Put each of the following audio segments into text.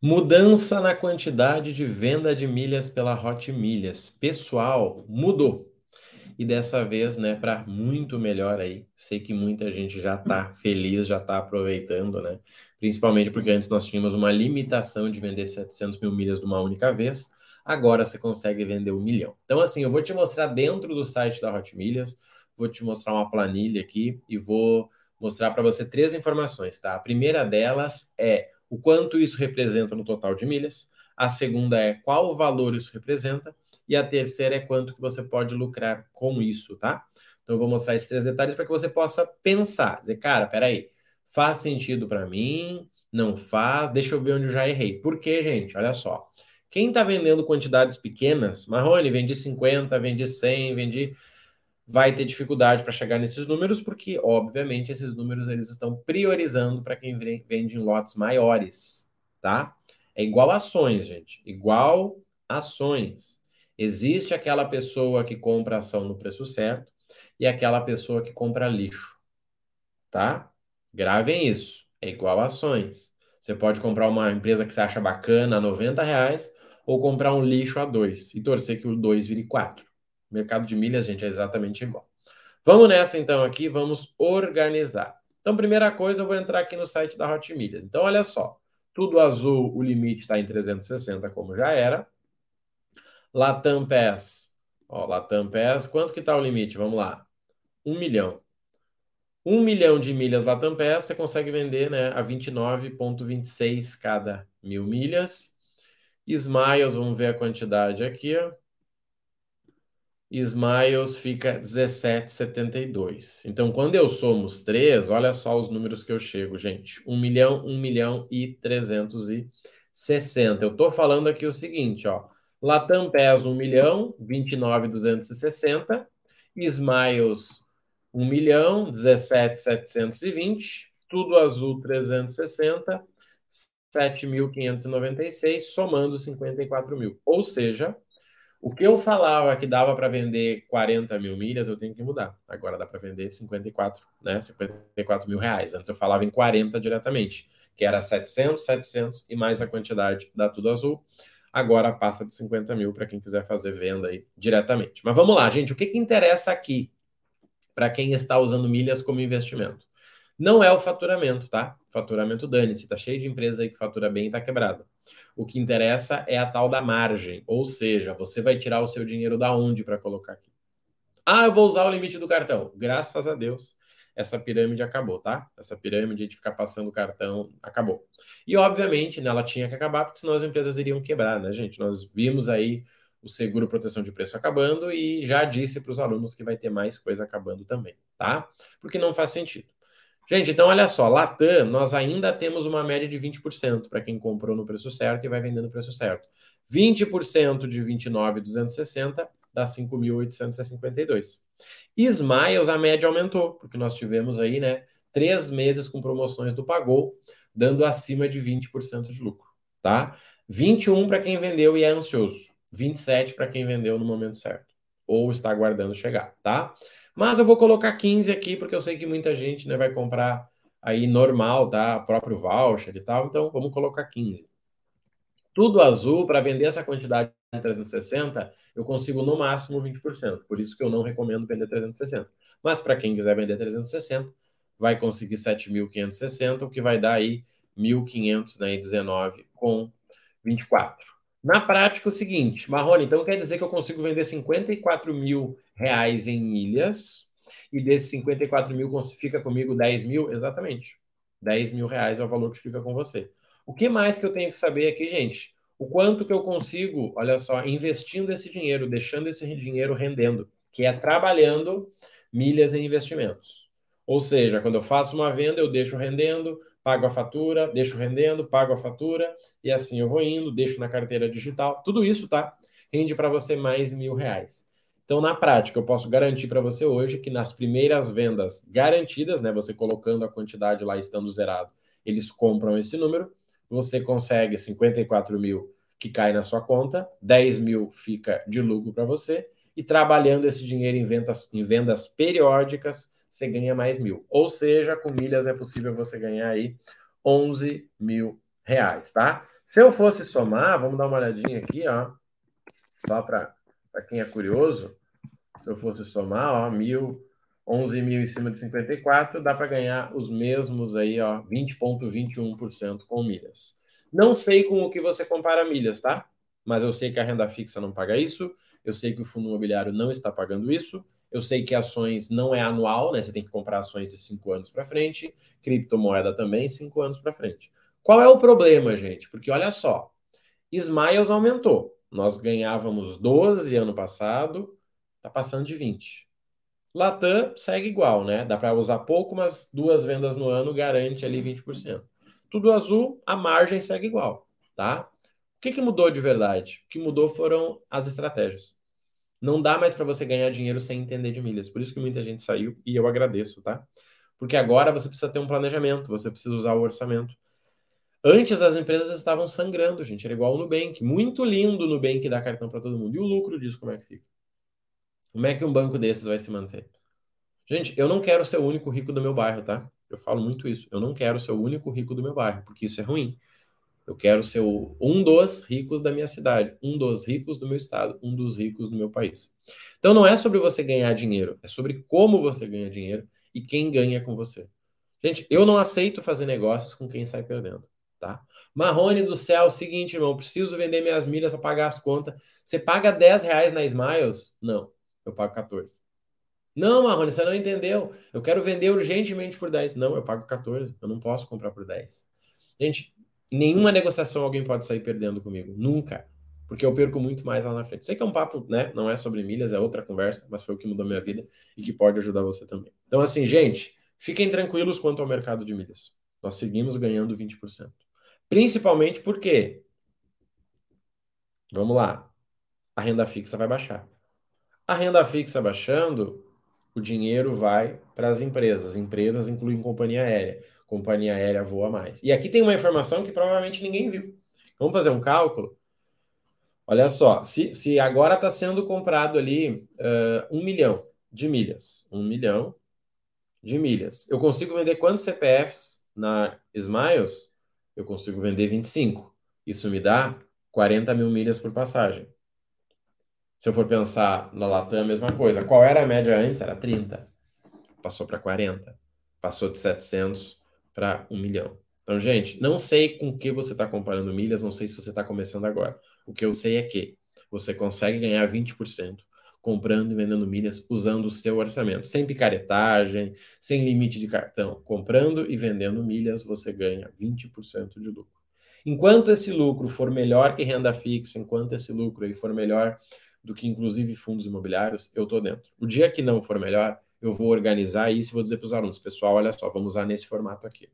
Mudança na quantidade de venda de milhas pela Hot Milhas. Pessoal, mudou. E dessa vez, né, para muito melhor aí. Sei que muita gente já está feliz, já está aproveitando, né? Principalmente porque antes nós tínhamos uma limitação de vender 700 mil milhas de uma única vez. Agora você consegue vender um milhão. Então, assim, eu vou te mostrar dentro do site da Hot Milhas, vou te mostrar uma planilha aqui e vou mostrar para você três informações, tá? A primeira delas é o quanto isso representa no total de milhas. A segunda é qual valor isso representa. E a terceira é quanto que você pode lucrar com isso, tá? Então eu vou mostrar esses três detalhes para que você possa pensar, dizer, cara, peraí, faz sentido para mim? Não faz? Deixa eu ver onde eu já errei. Por quê, gente? Olha só. Quem está vendendo quantidades pequenas, Marrone, vendi 50, vendi 100, vendi vai ter dificuldade para chegar nesses números, porque, obviamente, esses números eles estão priorizando para quem vende em lotes maiores, tá? É igual ações, gente. Igual ações. Existe aquela pessoa que compra ação no preço certo e aquela pessoa que compra lixo, tá? Gravem isso. É igual ações. Você pode comprar uma empresa que você acha bacana a 90 reais ou comprar um lixo a 2 e torcer que o 2 vire 4. Mercado de milhas, gente, é exatamente igual. Vamos nessa então aqui, vamos organizar. Então, primeira coisa, eu vou entrar aqui no site da Hot Milhas. Então, olha só, tudo azul, o limite está em 360, como já era. Latam Pass, ó, Latam quanto que está o limite? Vamos lá, um milhão. Um milhão de milhas Latam Pass, você consegue vender né, a 29,26 cada mil milhas. Smiles, vamos ver a quantidade aqui, ó. Smiles fica 17,72. Então, quando eu somos 3, olha só os números que eu chego, gente. 1 milhão, 1 milhão e 360. Eu estou falando aqui o seguinte, ó. Latam pesa 1 milhão, 29,260. Smiles, 1 milhão, 17,720. Tudo azul, 360. 7.596, somando 54 mil. Ou seja, o que eu falava que dava para vender 40 mil milhas, eu tenho que mudar. Agora dá para vender 54, né? 54 mil reais. Antes eu falava em 40 diretamente, que era 700, 700 e mais a quantidade da Tudo Azul. Agora passa de 50 mil para quem quiser fazer venda aí diretamente. Mas vamos lá, gente. O que, que interessa aqui para quem está usando milhas como investimento? Não é o faturamento, tá? Faturamento dane-se. Tá cheio de empresa aí que fatura bem e tá quebrada. O que interessa é a tal da margem, ou seja, você vai tirar o seu dinheiro da onde para colocar aqui? Ah, eu vou usar o limite do cartão. Graças a Deus, essa pirâmide acabou, tá? Essa pirâmide de ficar passando o cartão acabou. E obviamente, né, ela tinha que acabar, porque senão as empresas iriam quebrar, né, gente? Nós vimos aí o seguro proteção de preço acabando e já disse para os alunos que vai ter mais coisa acabando também, tá? Porque não faz sentido. Gente, então olha só, Latam, nós ainda temos uma média de 20% para quem comprou no preço certo e vai vender no preço certo. 20% de 29,260 dá 5.852. Smiles, a média aumentou, porque nós tivemos aí, né, três meses com promoções do Pagou, dando acima de 20% de lucro, tá? 21 para quem vendeu e é ansioso. 27 para quem vendeu no momento certo. Ou está aguardando chegar, tá? Mas eu vou colocar 15 aqui, porque eu sei que muita gente né, vai comprar aí normal, tá? Próprio voucher e tal. Então, vamos colocar 15. Tudo azul, para vender essa quantidade de 360, eu consigo no máximo 20%. Por isso que eu não recomendo vender 360. Mas para quem quiser vender 360, vai conseguir 7.560, o que vai dar aí 1.519 né, com 24. Na prática, é o seguinte, Marrone, então quer dizer que eu consigo vender 54 mil reais em milhas e desses 54 mil fica comigo 10 mil? Exatamente. 10 mil reais é o valor que fica com você. O que mais que eu tenho que saber aqui, gente? O quanto que eu consigo, olha só, investindo esse dinheiro, deixando esse dinheiro rendendo, que é trabalhando milhas em investimentos. Ou seja, quando eu faço uma venda, eu deixo rendendo, pago a fatura, deixo rendendo, pago a fatura, e assim eu vou indo, deixo na carteira digital. Tudo isso, tá? Rende para você mais mil reais. Então, na prática, eu posso garantir para você hoje que nas primeiras vendas garantidas, né, você colocando a quantidade lá estando zerado, eles compram esse número, você consegue 54 mil que cai na sua conta, 10 mil fica de lucro para você, e trabalhando esse dinheiro em vendas, em vendas periódicas, você ganha mais mil. Ou seja, com milhas é possível você ganhar aí 11 mil reais, tá? Se eu fosse somar, vamos dar uma olhadinha aqui, ó. Só para quem é curioso. Se eu fosse somar, ó, mil, 11 mil em cima de 54, dá para ganhar os mesmos aí, ó, 20,21% com milhas. Não sei com o que você compara milhas, tá? Mas eu sei que a renda fixa não paga isso, eu sei que o fundo imobiliário não está pagando isso, eu sei que ações não é anual, né? Você tem que comprar ações de cinco anos para frente, criptomoeda também, cinco anos para frente. Qual é o problema, gente? Porque olha só, Smiles aumentou. Nós ganhávamos 12 ano passado, tá passando de 20. Latam segue igual, né? Dá para usar pouco, mas duas vendas no ano garante ali 20%. Tudo azul, a margem segue igual, tá? O que, que mudou de verdade? O que mudou foram as estratégias. Não dá mais para você ganhar dinheiro sem entender de milhas. Por isso que muita gente saiu e eu agradeço, tá? Porque agora você precisa ter um planejamento, você precisa usar o orçamento. Antes as empresas estavam sangrando, gente. Era igual o Nubank. Muito lindo o Nubank dar cartão para todo mundo. E o lucro disso, como é que fica? Como é que um banco desses vai se manter? Gente, eu não quero ser o único rico do meu bairro, tá? Eu falo muito isso. Eu não quero ser o único rico do meu bairro, porque isso é ruim. Eu quero ser um dos ricos da minha cidade, um dos ricos do meu estado, um dos ricos do meu país. Então não é sobre você ganhar dinheiro, é sobre como você ganha dinheiro e quem ganha com você. Gente, eu não aceito fazer negócios com quem sai perdendo, tá? Marrone do céu, seguinte, irmão, preciso vender minhas milhas para pagar as contas. Você paga 10 reais na Smiles? Não, eu pago 14. Não, Marrone, você não entendeu. Eu quero vender urgentemente por 10. Não, eu pago 14. Eu não posso comprar por 10. Gente, nenhuma negociação alguém pode sair perdendo comigo. Nunca. Porque eu perco muito mais lá na frente. Sei que é um papo, né? Não é sobre milhas, é outra conversa, mas foi o que mudou minha vida e que pode ajudar você também. Então, assim, gente, fiquem tranquilos quanto ao mercado de milhas. Nós seguimos ganhando 20%. Principalmente porque, vamos lá, a renda fixa vai baixar. A renda fixa baixando, o dinheiro vai para as empresas. Empresas incluem companhia aérea companhia aérea voa mais. E aqui tem uma informação que provavelmente ninguém viu. Vamos fazer um cálculo? Olha só, se, se agora está sendo comprado ali uh, um milhão de milhas, um milhão de milhas, eu consigo vender quantos CPFs na Smiles? Eu consigo vender 25. Isso me dá 40 mil milhas por passagem. Se eu for pensar na Latam, a mesma coisa. Qual era a média antes? Era 30. Passou para 40. Passou de 700 para um milhão. Então, gente, não sei com que você está comparando milhas, não sei se você está começando agora. O que eu sei é que você consegue ganhar 20% comprando e vendendo milhas usando o seu orçamento, sem picaretagem, sem limite de cartão. Comprando e vendendo milhas, você ganha 20% de lucro. Enquanto esse lucro for melhor que renda fixa, enquanto esse lucro aí for melhor do que inclusive fundos imobiliários, eu estou dentro. O dia que não for melhor, eu vou organizar isso e vou dizer para os alunos, pessoal, olha só, vamos usar nesse formato aqui.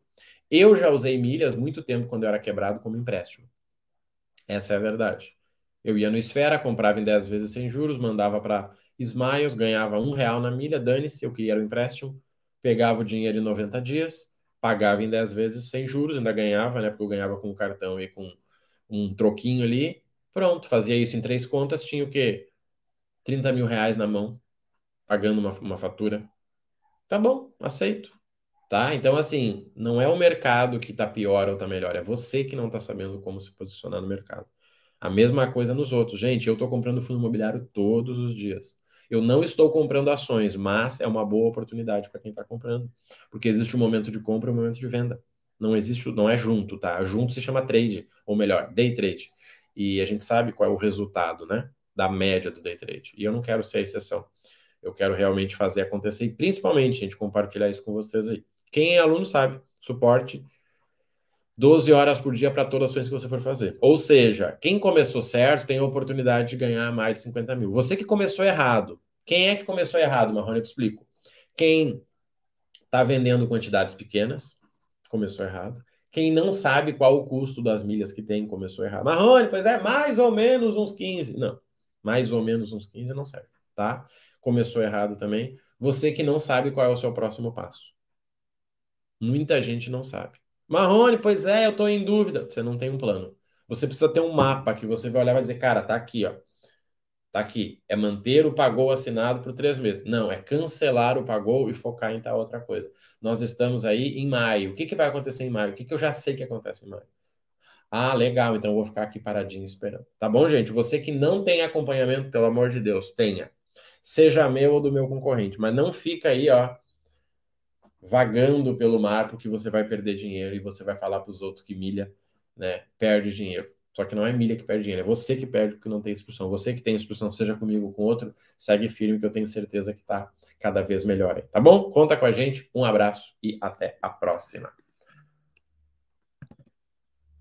Eu já usei milhas muito tempo quando eu era quebrado como empréstimo. Essa é a verdade. Eu ia no Esfera, comprava em 10 vezes sem juros, mandava para Smiles, ganhava um real na milha, dane-se, eu queria o empréstimo, pegava o dinheiro em 90 dias, pagava em 10 vezes sem juros, ainda ganhava, né? Porque eu ganhava com o cartão e com um troquinho ali. Pronto, fazia isso em três contas, tinha o quê? 30 mil reais na mão pagando uma, uma fatura. Tá bom, aceito. Tá? Então, assim, não é o mercado que tá pior ou tá melhor, é você que não tá sabendo como se posicionar no mercado. A mesma coisa nos outros. Gente, eu tô comprando fundo imobiliário todos os dias. Eu não estou comprando ações, mas é uma boa oportunidade para quem está comprando, porque existe um momento de compra e um momento de venda. Não existe, não é junto, tá? Junto se chama trade, ou melhor, day trade. E a gente sabe qual é o resultado, né? Da média do day trade. E eu não quero ser a exceção. Eu quero realmente fazer acontecer e principalmente, gente, compartilhar isso com vocês aí. Quem é aluno sabe, suporte 12 horas por dia para todas as ações que você for fazer. Ou seja, quem começou certo tem a oportunidade de ganhar mais de 50 mil. Você que começou errado. Quem é que começou errado, Marrone? Eu te explico. Quem está vendendo quantidades pequenas, começou errado. Quem não sabe qual o custo das milhas que tem, começou errado. Marrone, pois é, mais ou menos uns 15. Não, mais ou menos uns 15 não serve, tá? Começou errado também. Você que não sabe qual é o seu próximo passo. Muita gente não sabe. Marrone, pois é, eu estou em dúvida. Você não tem um plano. Você precisa ter um mapa que você vai olhar e vai dizer, cara, tá aqui, ó. Tá aqui. É manter o pagou assinado por três meses. Não, é cancelar o pagou e focar em tal outra coisa. Nós estamos aí em maio. O que, que vai acontecer em maio? O que, que eu já sei que acontece em maio? Ah, legal, então eu vou ficar aqui paradinho esperando. Tá bom, gente? Você que não tem acompanhamento, pelo amor de Deus, tenha. Seja meu ou do meu concorrente, mas não fica aí, ó, vagando pelo mar, porque você vai perder dinheiro e você vai falar para os outros que milha, né, perde dinheiro. Só que não é milha que perde dinheiro, é você que perde porque não tem instrução. Você que tem instrução, seja comigo ou com outro, segue firme que eu tenho certeza que tá cada vez melhor. Tá bom? Conta com a gente. Um abraço e até a próxima.